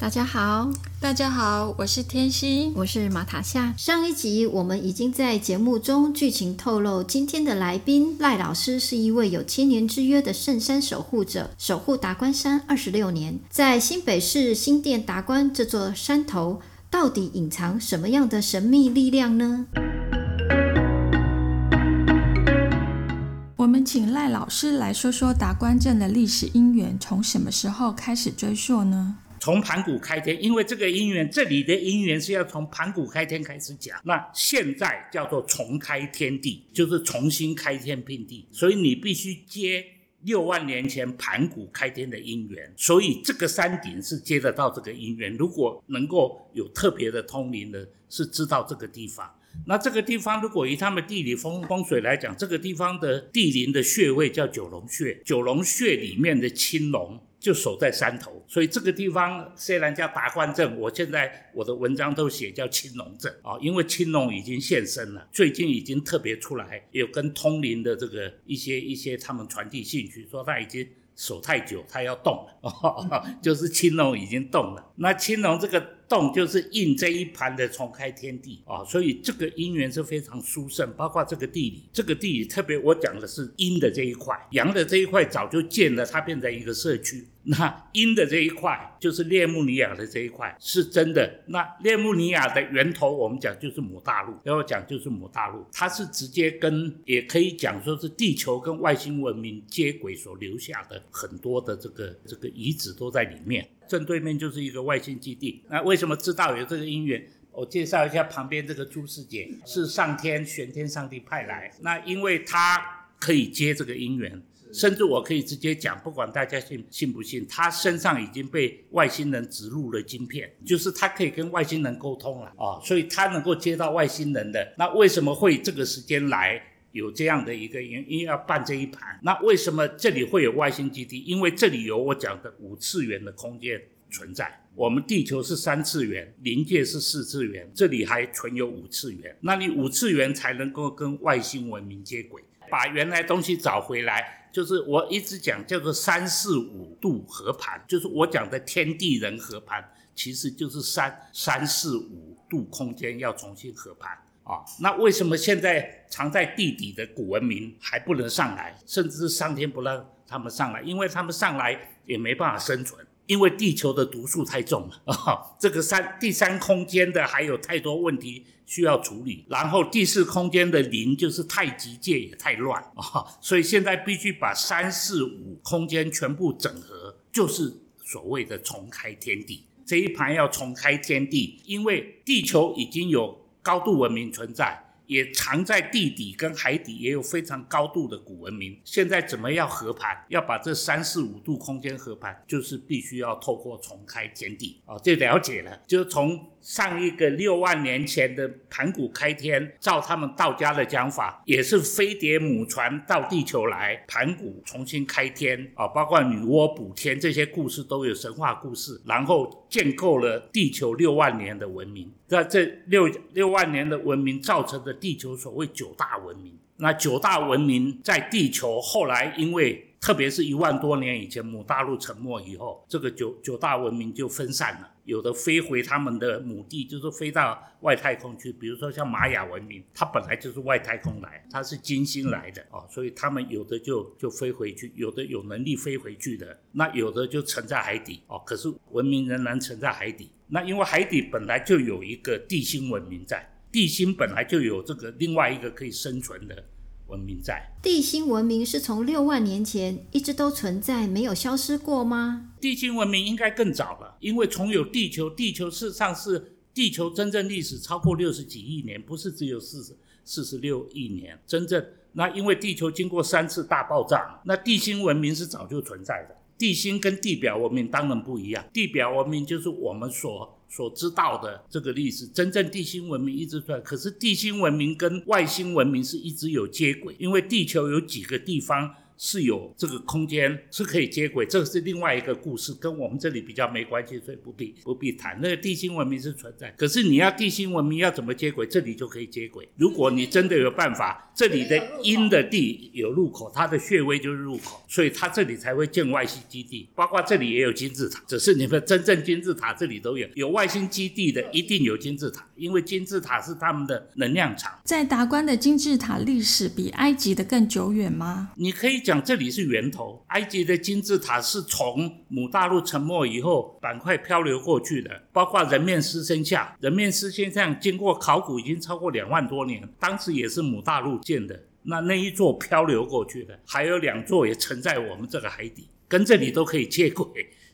大家好，大家好，我是天心，我是马塔夏。上一集我们已经在节目中剧情透露，今天的来宾赖老师是一位有千年之约的圣山守护者，守护达官山二十六年，在新北市新店达官这座山头，到底隐藏什么样的神秘力量呢？我们请赖老师来说说达官镇的历史因缘，从什么时候开始追溯呢？从盘古开天，因为这个因缘，这里的因缘是要从盘古开天开始讲。那现在叫做重开天地，就是重新开天辟地，所以你必须接六万年前盘古开天的因缘。所以这个山顶是接得到这个因缘。如果能够有特别的通灵的，是知道这个地方。那这个地方，如果以他们地理风风水来讲，这个地方的地灵的穴位叫九龙穴，九龙穴里面的青龙。就守在山头，所以这个地方虽然叫达官镇，我现在我的文章都写叫青龙镇啊，因为青龙已经现身了，最近已经特别出来，有跟通灵的这个一些一些他们传递信息，说他已经守太久，他要动了，哦 就是青龙已经动了。那青龙这个。动就是印这一盘的重开天地啊，所以这个因缘是非常殊胜。包括这个地理，这个地理特别，我讲的是阴的这一块，阳的这一块早就建了，它变成一个社区。那阴的这一块就是列穆尼亚的这一块，是真的。那列穆尼亚的源头，我们讲就是母大陆，要讲就是母大陆，它是直接跟，也可以讲说是地球跟外星文明接轨所留下的很多的这个这个遗址都在里面。正对面就是一个外星基地。那为什么知道有这个因缘？我介绍一下旁边这个朱师姐，是上天玄天上帝派来。那因为他可以接这个因缘，甚至我可以直接讲，不管大家信信不信，他身上已经被外星人植入了晶片，就是他可以跟外星人沟通了啊，所以他能够接到外星人的。那为什么会这个时间来？有这样的一个原因要办这一盘，那为什么这里会有外星基地？因为这里有我讲的五次元的空间存在。我们地球是三次元，临界是四次元，这里还存有五次元。那你五次元才能够跟外星文明接轨，把原来东西找回来。就是我一直讲叫做三四五度合盘，就是我讲的天地人合盘，其实就是三三四五度空间要重新合盘。啊，那为什么现在藏在地底的古文明还不能上来，甚至是上天不让他们上来？因为他们上来也没办法生存，因为地球的毒素太重了 啊。这个三第三空间的还有太多问题需要处理，然后第四空间的灵就是太极界也太乱啊，所以现在必须把三四五空间全部整合，就是所谓的重开天地。这一盘要重开天地，因为地球已经有。高度文明存在，也藏在地底跟海底，也有非常高度的古文明。现在怎么要合盘？要把这三四五度空间合盘，就是必须要透过重开天地啊，这了解了，就从。上一个六万年前的盘古开天，照他们道家的讲法，也是飞碟母船到地球来，盘古重新开天啊，包括女娲补天这些故事都有神话故事，然后建构了地球六万年的文明。那这六六万年的文明造成的地球所谓九大文明，那九大文明在地球后来因为。特别是一万多年以前，母大陆沉没以后，这个九九大文明就分散了，有的飞回他们的母地，就是飞到外太空去。比如说像玛雅文明，它本来就是外太空来，它是金星来的哦，所以他们有的就就飞回去，有的有能力飞回去的，那有的就沉在海底哦。可是文明仍然沉在海底，那因为海底本来就有一个地心文明在，地心本来就有这个另外一个可以生存的。文明在地心文明是从六万年前一直都存在，没有消失过吗？地心文明应该更早了，因为从有地球，地球事实上是地球真正历史超过六十几亿年，不是只有四十四十六亿年。真正那因为地球经过三次大爆炸，那地心文明是早就存在的。地心跟地表文明当然不一样，地表文明就是我们所所知道的这个历史，真正地心文明一直出来，可是地心文明跟外星文明是一直有接轨，因为地球有几个地方。是有这个空间是可以接轨，这是另外一个故事，跟我们这里比较没关系，所以不必不必谈。那个地心文明是存在，可是你要地心文明要怎么接轨，这里就可以接轨。如果你真的有办法，这里的阴的地有入口，它的穴位就是入口，所以它这里才会建外星基地。包括这里也有金字塔，只是你们真正金字塔这里都有，有外星基地的一定有金字塔，因为金字塔是他们的能量场。在达官的金字塔历史比埃及的更久远吗？你可以讲。讲这里是源头，埃及的金字塔是从母大陆沉没以后板块漂流过去的，包括人面狮身像，人面狮身像经过考古已经超过两万多年，当时也是母大陆建的，那那一座漂流过去的，还有两座也沉在我们这个海底，跟这里都可以接轨，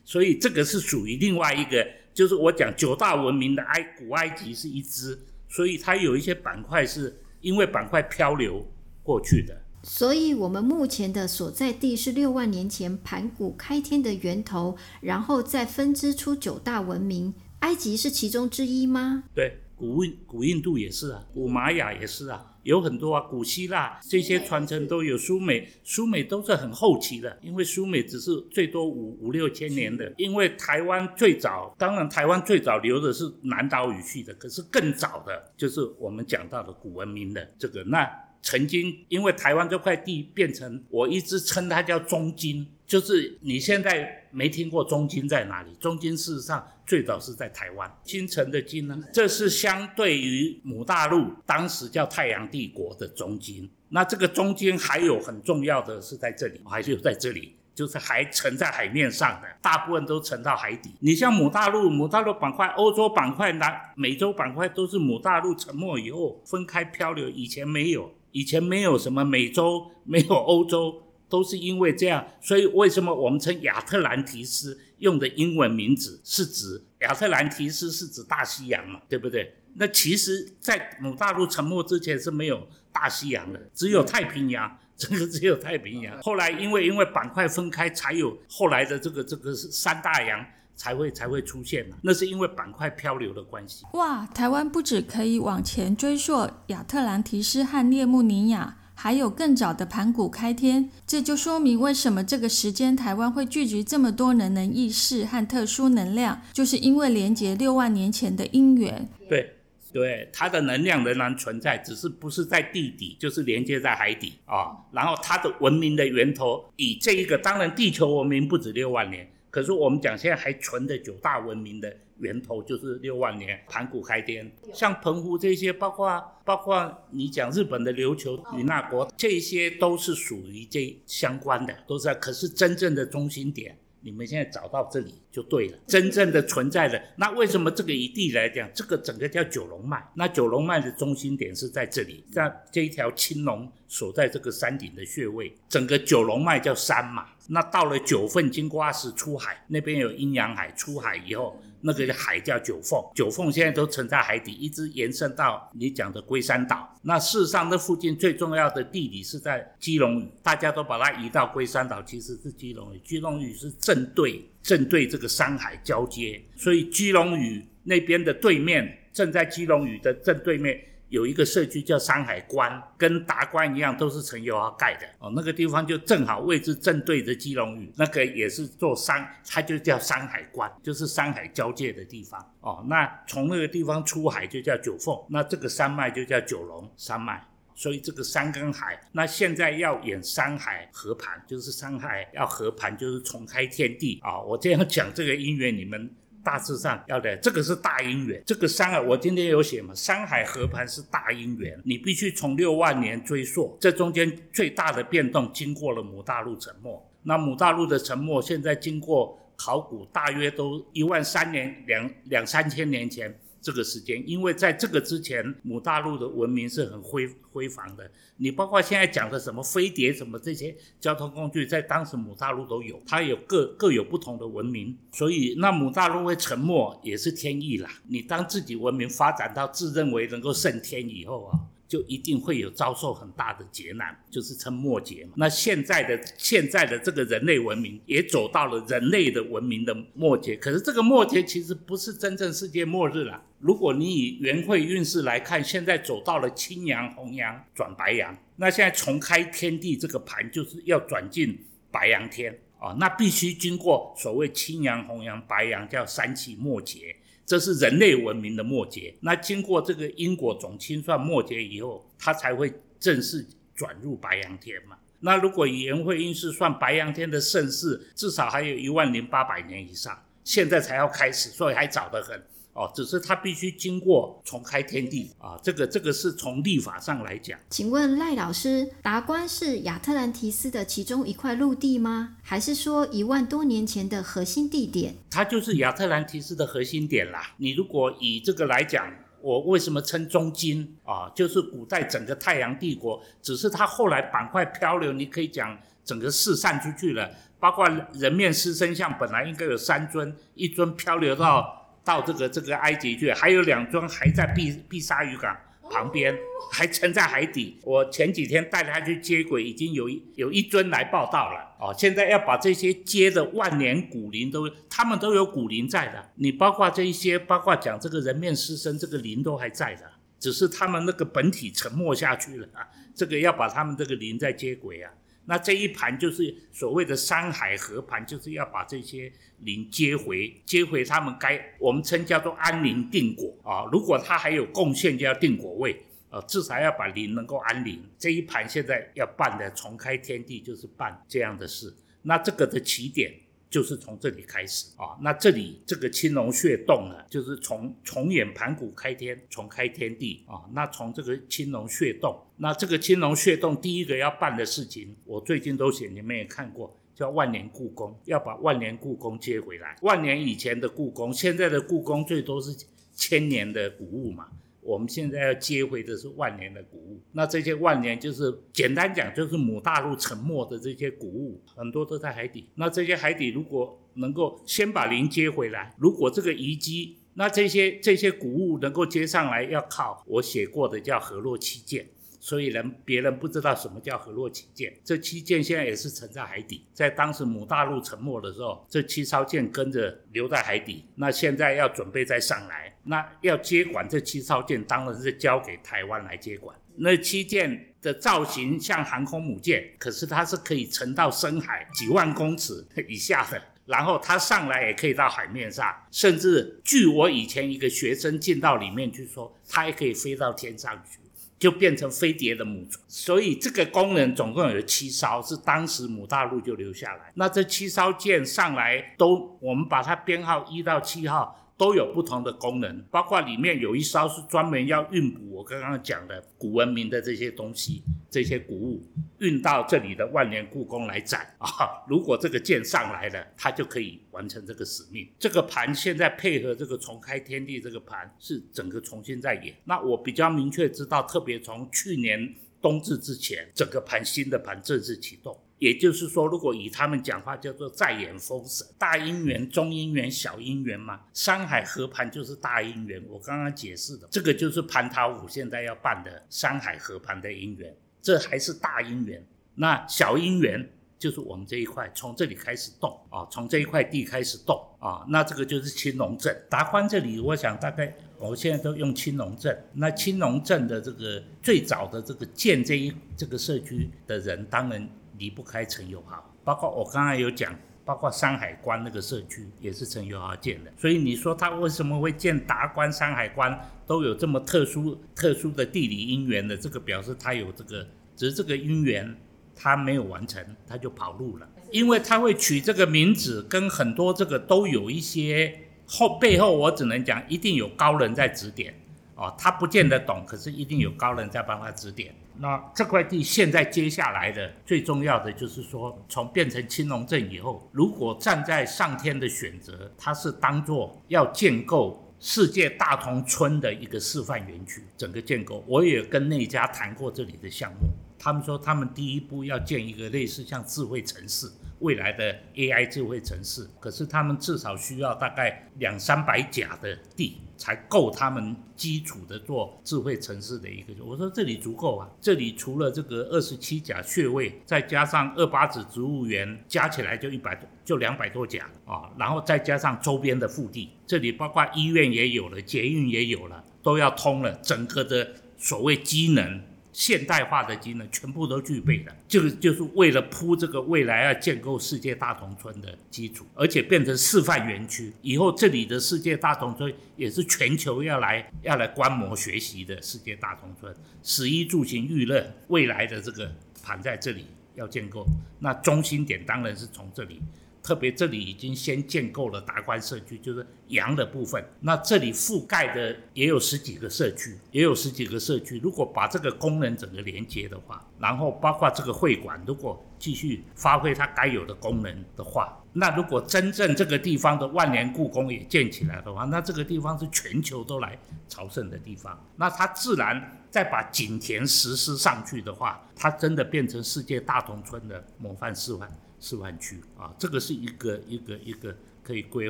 所以这个是属于另外一个，就是我讲九大文明的埃古埃及是一支，所以它有一些板块是因为板块漂流过去的。所以，我们目前的所在地是六万年前盘古开天的源头，然后再分支出九大文明。埃及是其中之一吗？对，古印古印度也是啊，古玛雅也是啊，有很多啊，古希腊这些传承都有。苏美，苏美都是很后期的，因为苏美只是最多五五六千年的。因为台湾最早，当然台湾最早留的是南岛语系的，可是更早的就是我们讲到的古文明的这个那。曾经，因为台湾这块地变成，我一直称它叫中金，就是你现在没听过中金在哪里？中金事实上最早是在台湾，金城的金呢，这是相对于母大陆当时叫太阳帝国的中金。那这个中金还有很重要的是在这里，还是在这里，就是还沉在海面上的，大部分都沉到海底。你像母大陆，母大陆板块、欧洲板块、南美洲板块都是母大陆沉没以后分开漂流，以前没有。以前没有什么美洲，没有欧洲，都是因为这样，所以为什么我们称亚特兰提斯用的英文名字是指亚特兰提斯是指大西洋嘛，对不对？那其实，在母大陆沉没之前是没有大西洋的，只有太平洋，这个只有太平洋。后来因为因为板块分开，才有后来的这个这个三大洋。才会才会出现那是因为板块漂流的关系。哇，台湾不止可以往前追溯亚特兰提斯和列穆尼亚，还有更早的盘古开天，这就说明为什么这个时间台湾会聚集这么多能能意识和特殊能量，就是因为连接六万年前的因缘。对对，它的能量仍然存在，只是不是在地底，就是连接在海底啊。然后它的文明的源头以这一个，当然地球文明不止六万年。可是我们讲现在还存的九大文明的源头就是六万年盘古开天，像澎湖这些，包括包括你讲日本的琉球与那国，这些都是属于这相关的，都是。可是真正的中心点，你们现在找到这里就对了。真正的存在的，那为什么这个以地来讲，这个整个叫九龙脉？那九龙脉的中心点是在这里，在这一条青龙所在这个山顶的穴位，整个九龙脉叫山嘛。那到了九份金瓜石出海，那边有阴阳海，出海以后，那个海叫九凤，九凤现在都沉在海底，一直延伸到你讲的龟山岛。那事实上，那附近最重要的地理是在基隆屿，大家都把它移到龟山岛，其实是基隆屿。基隆屿是正对正对这个山海交接，所以基隆屿那边的对面，正在基隆屿的正对面。有一个社区叫山海关，跟达关一样，都是陈友豪盖的哦。那个地方就正好位置正对着基隆屿，那个也是做山，它就叫山海关，就是山海交界的地方哦。那从那个地方出海就叫九凤，那这个山脉就叫九龙山脉。所以这个山跟海，那现在要演山海合盘，就是山海要合盘，就是重开天地啊。我这样讲这个因缘，你们。大致上要的，这个是大因缘。这个山啊，我今天有写嘛，山海合盘是大因缘，你必须从六万年追溯，这中间最大的变动经过了母大陆沉没。那母大陆的沉没，现在经过考古，大约都一万三年两两三千年前。这个时间，因为在这个之前，母大陆的文明是很辉辉煌的。你包括现在讲的什么飞碟什么这些交通工具，在当时母大陆都有，它有各各有不同的文明。所以那母大陆会沉没也是天意啦。你当自己文明发展到自认为能够胜天以后啊，就一定会有遭受很大的劫难，就是称末劫。那现在的现在的这个人类文明也走到了人类的文明的末节，可是这个末节其实不是真正世界末日了。如果你以元会运势来看，现在走到了青阳、红阳转白阳，那现在重开天地这个盘就是要转进白阳天啊，那必须经过所谓青阳、红阳、白阳，叫三气末劫。这是人类文明的末节。那经过这个因果总清算末节以后，它才会正式转入白羊天嘛。那如果以元会运势算白羊天的盛世，至少还有一万零八百年以上，现在才要开始，所以还早得很。哦，只是他必须经过重开天地啊，这个这个是从立法上来讲。请问赖老师，达官是亚特兰提斯的其中一块陆地吗？还是说一万多年前的核心地点？它就是亚特兰提斯的核心点啦。你如果以这个来讲，我为什么称中金啊？就是古代整个太阳帝国，只是它后来板块漂流，你可以讲整个四散出去了，包括人面狮身像本来应该有三尊，一尊漂流到。到这个这个埃及去，还有两尊还在碧碧沙渔港旁边，还沉在海底。我前几天带他去接轨，已经有一有一尊来报道了。哦，现在要把这些接的万年古灵都，他们都有古灵在的。你包括这一些，包括讲这个人面狮身，这个灵都还在的，只是他们那个本体沉没下去了啊。这个要把他们这个灵再接轨啊。那这一盘就是所谓的山海合盘，就是要把这些灵接回，接回他们该我们称叫做安宁定果啊。如果他还有贡献，就要定果位啊，至少要把灵能够安宁。这一盘现在要办的重开天地，就是办这样的事。那这个的起点。就是从这里开始啊，那这里这个青龙穴洞呢，就是从重演盘古开天，重开天地啊。那从这个青龙穴洞，那这个青龙穴洞第一个要办的事情，我最近都写，你们也看过，叫万年故宫，要把万年故宫接回来。万年以前的故宫，现在的故宫最多是千年的古物嘛。我们现在要接回的是万年的古物，那这些万年就是简单讲，就是母大陆沉没的这些古物，很多都在海底。那这些海底如果能够先把磷接回来，如果这个遗迹，那这些这些古物能够接上来，要靠我写过的叫河洛七剑。所以人别人不知道什么叫河洛七舰，这七舰现在也是沉在海底。在当时母大陆沉没的时候，这七艘舰跟着留在海底。那现在要准备再上来，那要接管这七艘舰，当然是交给台湾来接管。那七舰的造型像航空母舰，可是它是可以沉到深海几万公尺以下的，然后它上来也可以到海面上，甚至据我以前一个学生进到里面去说，它也可以飞到天上去。就变成飞碟的母船，所以这个功能总共有七艘，是当时母大陆就留下来。那这七艘舰上来都，我们把它编号一到七号。都有不同的功能，包括里面有一艘是专门要运补我刚刚讲的古文明的这些东西，这些古物运到这里的万年故宫来展啊。如果这个舰上来了，它就可以完成这个使命。这个盘现在配合这个重开天地，这个盘是整个重新在演。那我比较明确知道，特别从去年冬至之前，整个盘新的盘正式启动。也就是说，如果以他们讲话叫做在演封神，大姻缘、中姻缘、小姻缘嘛，山海合盘就是大姻缘。我刚刚解释的这个就是蟠桃五现在要办的山海合盘的姻缘，这还是大姻缘。那小姻缘就是我们这一块从这里开始动啊，从这一块地开始动啊，那这个就是青龙镇达官这里，我想大概我现在都用青龙镇。那青龙镇的这个最早的这个建这一这个社区的人，当然。离不开陈友豪，包括我刚才有讲，包括山海关那个社区也是陈友豪建的，所以你说他为什么会建达关、山海关都有这么特殊、特殊的地理因缘的？这个表示他有这个，只是这个因缘他没有完成，他就跑路了。因为他会取这个名字，跟很多这个都有一些后背后，我只能讲一定有高人在指点哦，他不见得懂，可是一定有高人在帮他指点。那这块地现在接下来的最重要的就是说，从变成青龙镇以后，如果站在上天的选择，它是当做要建构世界大同村的一个示范园区，整个建构，我也跟那家谈过这里的项目，他们说他们第一步要建一个类似像智慧城市，未来的 AI 智慧城市，可是他们至少需要大概两三百甲的地。才够他们基础的做智慧城市的一个。我说这里足够啊，这里除了这个二十七甲穴位，再加上二八子植物园，加起来就一百多，就两百多甲啊，然后再加上周边的腹地，这里包括医院也有了，捷运也有了，都要通了，整个的所谓机能。现代化的机能全部都具备了，这个就是为了铺这个未来要建构世界大同村的基础，而且变成示范园区。以后这里的世界大同村也是全球要来要来观摩学习的世界大同村，食衣住行娱乐未来的这个盘在这里要建构，那中心点当然是从这里。特别这里已经先建构了达观社区，就是阳的部分。那这里覆盖的也有十几个社区，也有十几个社区。如果把这个功能整个连接的话，然后包括这个会馆，如果继续发挥它该有的功能的话，那如果真正这个地方的万年故宫也建起来的话，那这个地方是全球都来朝圣的地方。那它自然再把景田实施上去的话，它真的变成世界大同村的模范示范。示范区啊，这个是一个一个一个可以规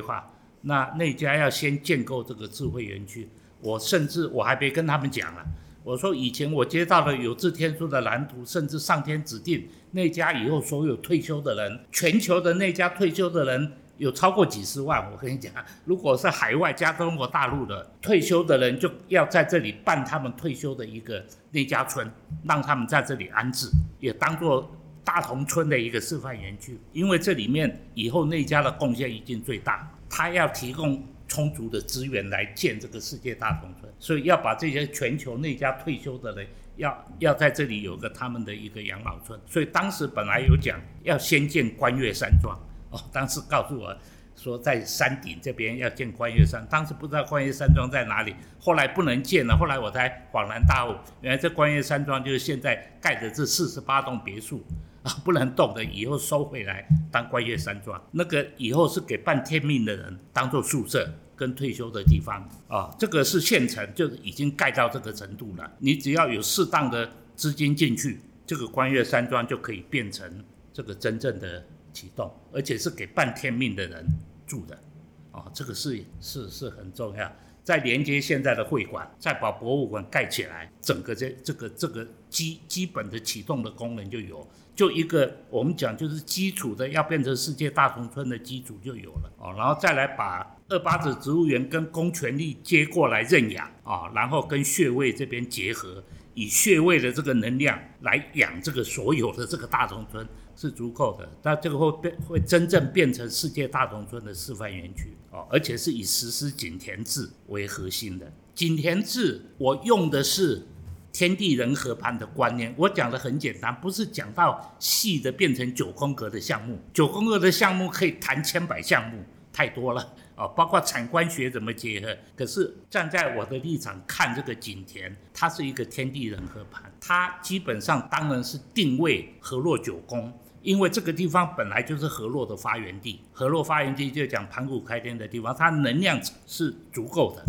划。那那家要先建构这个智慧园区，我甚至我还没跟他们讲了。我说以前我接到了有志天书的蓝图，甚至上天指定那家以后所有退休的人，全球的那家退休的人有超过几十万。我跟你讲，如果是海外加中国大陆的退休的人，就要在这里办他们退休的一个那家村，让他们在这里安置，也当做。大同村的一个示范园区，因为这里面以后那家的贡献已经最大，他要提供充足的资源来建这个世界大同村，所以要把这些全球那家退休的人，要要在这里有个他们的一个养老村，所以当时本来有讲要先建观月山庄，哦，当时告诉我。说在山顶这边要建观月山，当时不知道观月山庄在哪里，后来不能建了，后来我才恍然大悟，原来这观月山庄就是现在盖的这四十八栋别墅。不能动的，以后收回来当观月山庄，那个以后是给半天命的人当做宿舍跟退休的地方啊，这个是县城，就已经盖到这个程度了，你只要有适当的资金进去，这个观月山庄就可以变成这个真正的启动，而且是给半天命的人。住的，啊，这个是是是很重要。再连接现在的会馆，再把博物馆盖起来，整个这这个这个基基本的启动的功能就有，就一个我们讲就是基础的要变成世界大同村的基础就有了哦，然后再来把二八子植物园跟公权力接过来认养啊，然后跟穴位这边结合，以穴位的这个能量来养这个所有的这个大同村。是足够的，但这个会变会真正变成世界大同村的示范园区哦，而且是以实施井田制为核心的。井田制，我用的是天地人和盘的观念。我讲的很简单，不是讲到细的变成九宫格的项目。九宫格的项目可以谈千百项目，太多了哦，包括产官学怎么结合。可是站在我的立场看这个景田，它是一个天地人和盘，它基本上当然是定位河洛九宫。因为这个地方本来就是河洛的发源地，河洛发源地就讲盘古开天的地方，它能量是足够的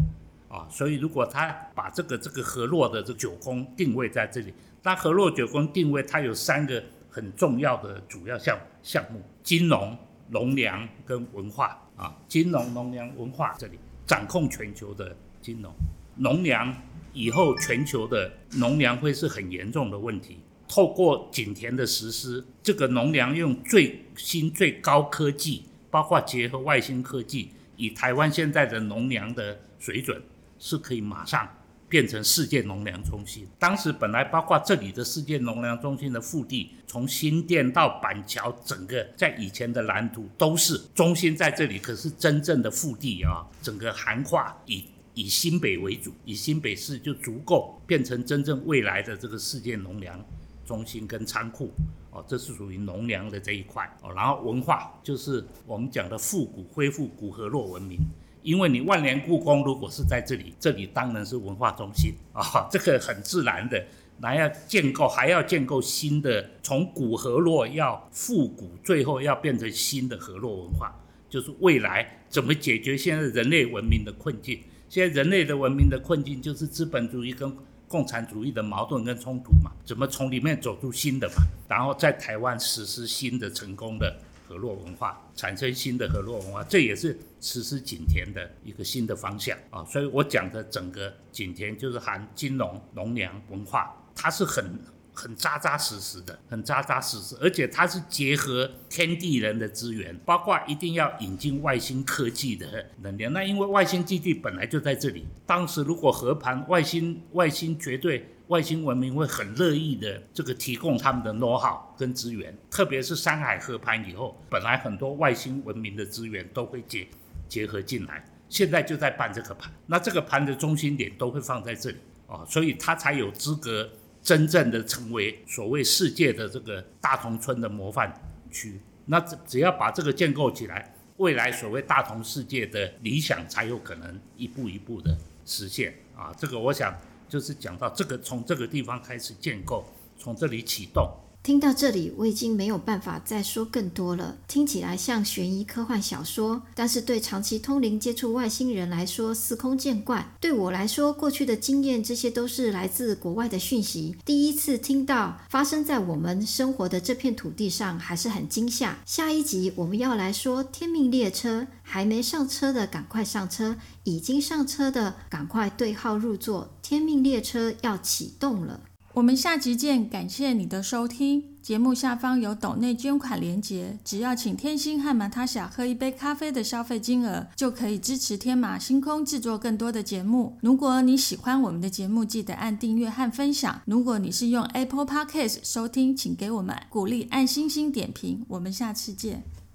啊，所以如果他把这个这个河洛的这九宫定位在这里，那河洛九宫定位它有三个很重要的主要项项目：金融、农粮跟文化啊。金融、农粮、文化这里掌控全球的金融、农粮，以后全球的农粮会是很严重的问题。透过景田的实施，这个农粮用最新最高科技，包括结合外星科技，以台湾现在的农粮的水准，是可以马上变成世界农粮中心。当时本来包括这里的世界农粮中心的腹地，从新店到板桥，整个在以前的蓝图都是中心在这里，可是真正的腹地啊，整个涵化以以新北为主，以新北市就足够变成真正未来的这个世界农粮。中心跟仓库，哦，这是属于农粮的这一块，哦，然后文化就是我们讲的复古恢复古河洛文明，因为你万年故宫如果是在这里，这里当然是文化中心啊，这个很自然的，那要建构还要建构新的，从古河洛要复古，最后要变成新的河洛文化，就是未来怎么解决现在人类文明的困境？现在人类的文明的困境就是资本主义跟。共产主义的矛盾跟冲突嘛，怎么从里面走出新的嘛？然后在台湾实施新的成功的河洛文化，产生新的河洛文化，这也是实施景田的一个新的方向啊。所以我讲的整个景田就是含金融、农粮、文化，它是很。很扎扎实实的，很扎扎实实，而且它是结合天地人的资源，包括一定要引进外星科技的能量。那因为外星基地本来就在这里，当时如果和盘外星外星绝对外星文明会很乐意的这个提供他们的 know how 跟资源，特别是山海合盘以后，本来很多外星文明的资源都会结结合进来，现在就在办这个盘，那这个盘的中心点都会放在这里啊，所以它才有资格。真正的成为所谓世界的这个大同村的模范区，那只只要把这个建构起来，未来所谓大同世界的理想才有可能一步一步的实现啊！这个我想就是讲到这个从这个地方开始建构，从这里启动。听到这里，我已经没有办法再说更多了。听起来像悬疑科幻小说，但是对长期通灵接触外星人来说，司空见惯。对我来说，过去的经验，这些都是来自国外的讯息。第一次听到发生在我们生活的这片土地上，还是很惊吓。下一集我们要来说天命列车，还没上车的赶快上车，已经上车的赶快对号入座。天命列车要启动了。我们下集见，感谢你的收听。节目下方有抖内捐款连结，只要请天星和马塔霞喝一杯咖啡的消费金额，就可以支持天马星空制作更多的节目。如果你喜欢我们的节目，记得按订阅和分享。如果你是用 Apple Podcast 收听，请给我们鼓励，按星星点评。我们下次见。